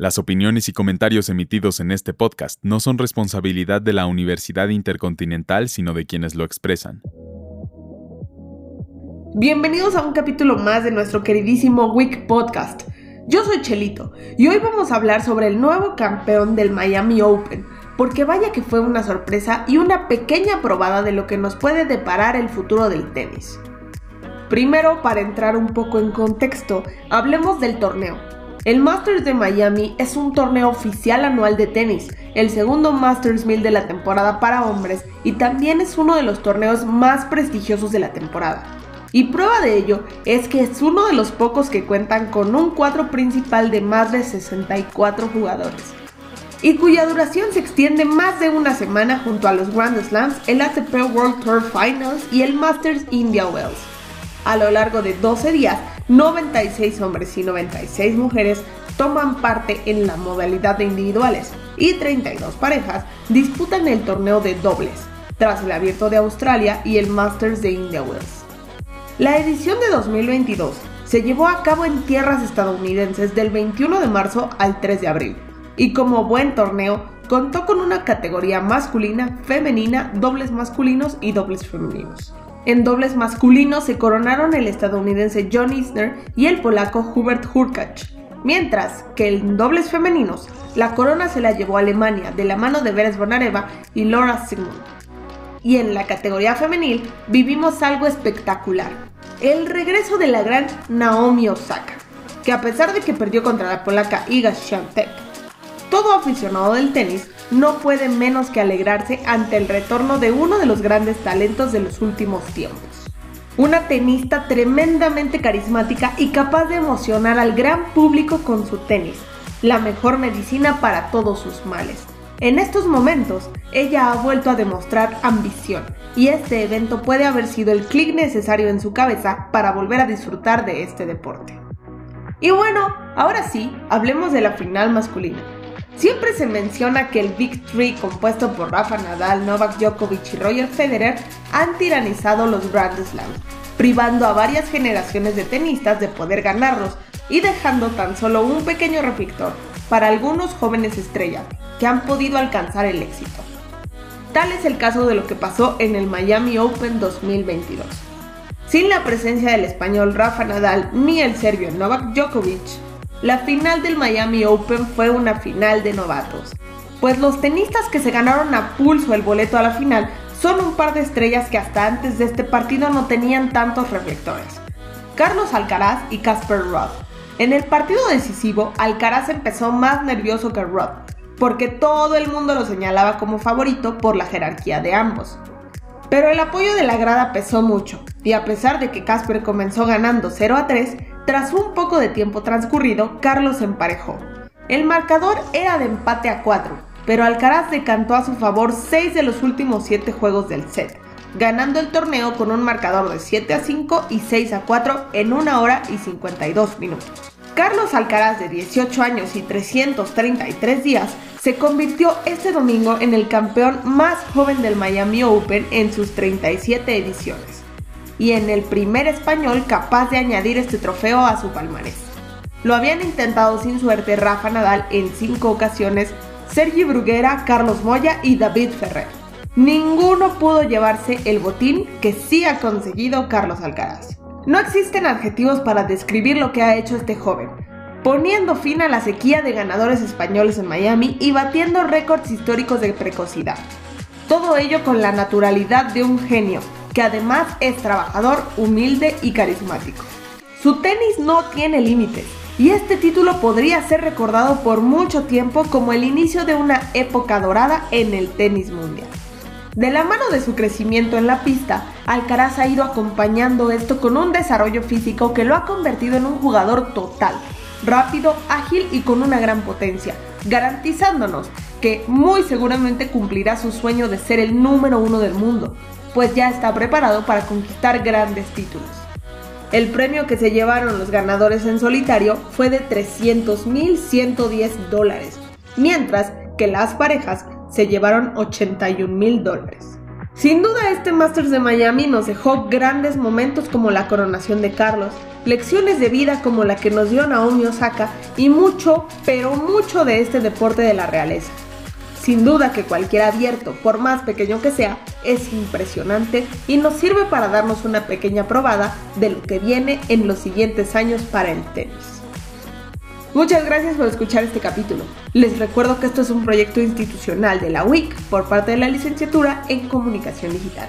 Las opiniones y comentarios emitidos en este podcast no son responsabilidad de la Universidad Intercontinental, sino de quienes lo expresan. Bienvenidos a un capítulo más de nuestro queridísimo Week Podcast. Yo soy Chelito y hoy vamos a hablar sobre el nuevo campeón del Miami Open, porque vaya que fue una sorpresa y una pequeña probada de lo que nos puede deparar el futuro del tenis. Primero, para entrar un poco en contexto, hablemos del torneo. El Masters de Miami es un torneo oficial anual de tenis, el segundo Masters 1000 de la temporada para hombres y también es uno de los torneos más prestigiosos de la temporada. Y prueba de ello es que es uno de los pocos que cuentan con un cuadro principal de más de 64 jugadores y cuya duración se extiende más de una semana junto a los Grand Slams, el ATP World Tour Finals y el Masters India Wells. A lo largo de 12 días, 96 hombres y 96 mujeres toman parte en la modalidad de individuales y 32 parejas disputan el torneo de dobles, tras el Abierto de Australia y el Masters de India Wells. La edición de 2022 se llevó a cabo en tierras estadounidenses del 21 de marzo al 3 de abril y como buen torneo contó con una categoría masculina, femenina, dobles masculinos y dobles femeninos. En dobles masculinos se coronaron el estadounidense John Isner y el polaco Hubert Hurkacz, mientras que en dobles femeninos la corona se la llevó a Alemania de la mano de Veres Bonareva y Laura Sigmund. Y en la categoría femenil vivimos algo espectacular, el regreso de la gran Naomi Osaka, que a pesar de que perdió contra la polaca Iga Świątek, todo aficionado del tenis no puede menos que alegrarse ante el retorno de uno de los grandes talentos de los últimos tiempos. Una tenista tremendamente carismática y capaz de emocionar al gran público con su tenis, la mejor medicina para todos sus males. En estos momentos, ella ha vuelto a demostrar ambición, y este evento puede haber sido el clic necesario en su cabeza para volver a disfrutar de este deporte. Y bueno, ahora sí, hablemos de la final masculina. Siempre se menciona que el Big Three compuesto por Rafa Nadal, Novak Djokovic y Roger Federer han tiranizado los Grand Slams, privando a varias generaciones de tenistas de poder ganarlos y dejando tan solo un pequeño reflector para algunos jóvenes estrellas que han podido alcanzar el éxito. Tal es el caso de lo que pasó en el Miami Open 2022. Sin la presencia del español Rafa Nadal ni el serbio Novak Djokovic, la final del Miami Open fue una final de novatos, pues los tenistas que se ganaron a pulso el boleto a la final son un par de estrellas que hasta antes de este partido no tenían tantos reflectores. Carlos Alcaraz y Casper Ruud. En el partido decisivo, Alcaraz empezó más nervioso que Rudd, porque todo el mundo lo señalaba como favorito por la jerarquía de ambos. Pero el apoyo de la grada pesó mucho, y a pesar de que Casper comenzó ganando 0 a 3, tras un poco de tiempo transcurrido, Carlos emparejó. El marcador era de empate a 4, pero Alcaraz decantó a su favor 6 de los últimos 7 juegos del set, ganando el torneo con un marcador de 7 a 5 y 6 a 4 en 1 hora y 52 minutos. Carlos Alcaraz, de 18 años y 333 días, se convirtió este domingo en el campeón más joven del Miami Open en sus 37 ediciones y en el primer español capaz de añadir este trofeo a su palmarés. Lo habían intentado sin suerte Rafa Nadal en cinco ocasiones, Sergi Bruguera, Carlos Moya y David Ferrer. Ninguno pudo llevarse el botín que sí ha conseguido Carlos Alcaraz. No existen adjetivos para describir lo que ha hecho este joven, poniendo fin a la sequía de ganadores españoles en Miami y batiendo récords históricos de precocidad. Todo ello con la naturalidad de un genio, que además es trabajador, humilde y carismático. Su tenis no tiene límites y este título podría ser recordado por mucho tiempo como el inicio de una época dorada en el tenis mundial. De la mano de su crecimiento en la pista, Alcaraz ha ido acompañando esto con un desarrollo físico que lo ha convertido en un jugador total, rápido, ágil y con una gran potencia, garantizándonos que muy seguramente cumplirá su sueño de ser el número uno del mundo, pues ya está preparado para conquistar grandes títulos. El premio que se llevaron los ganadores en solitario fue de 300.110 dólares, mientras que las parejas se llevaron 81 mil dólares. Sin duda este Masters de Miami nos dejó grandes momentos como la coronación de Carlos, lecciones de vida como la que nos dio Naomi Osaka y mucho, pero mucho de este deporte de la realeza. Sin duda que cualquier abierto, por más pequeño que sea, es impresionante y nos sirve para darnos una pequeña probada de lo que viene en los siguientes años para el tenis. Muchas gracias por escuchar este capítulo. Les recuerdo que esto es un proyecto institucional de la WIC por parte de la licenciatura en Comunicación Digital.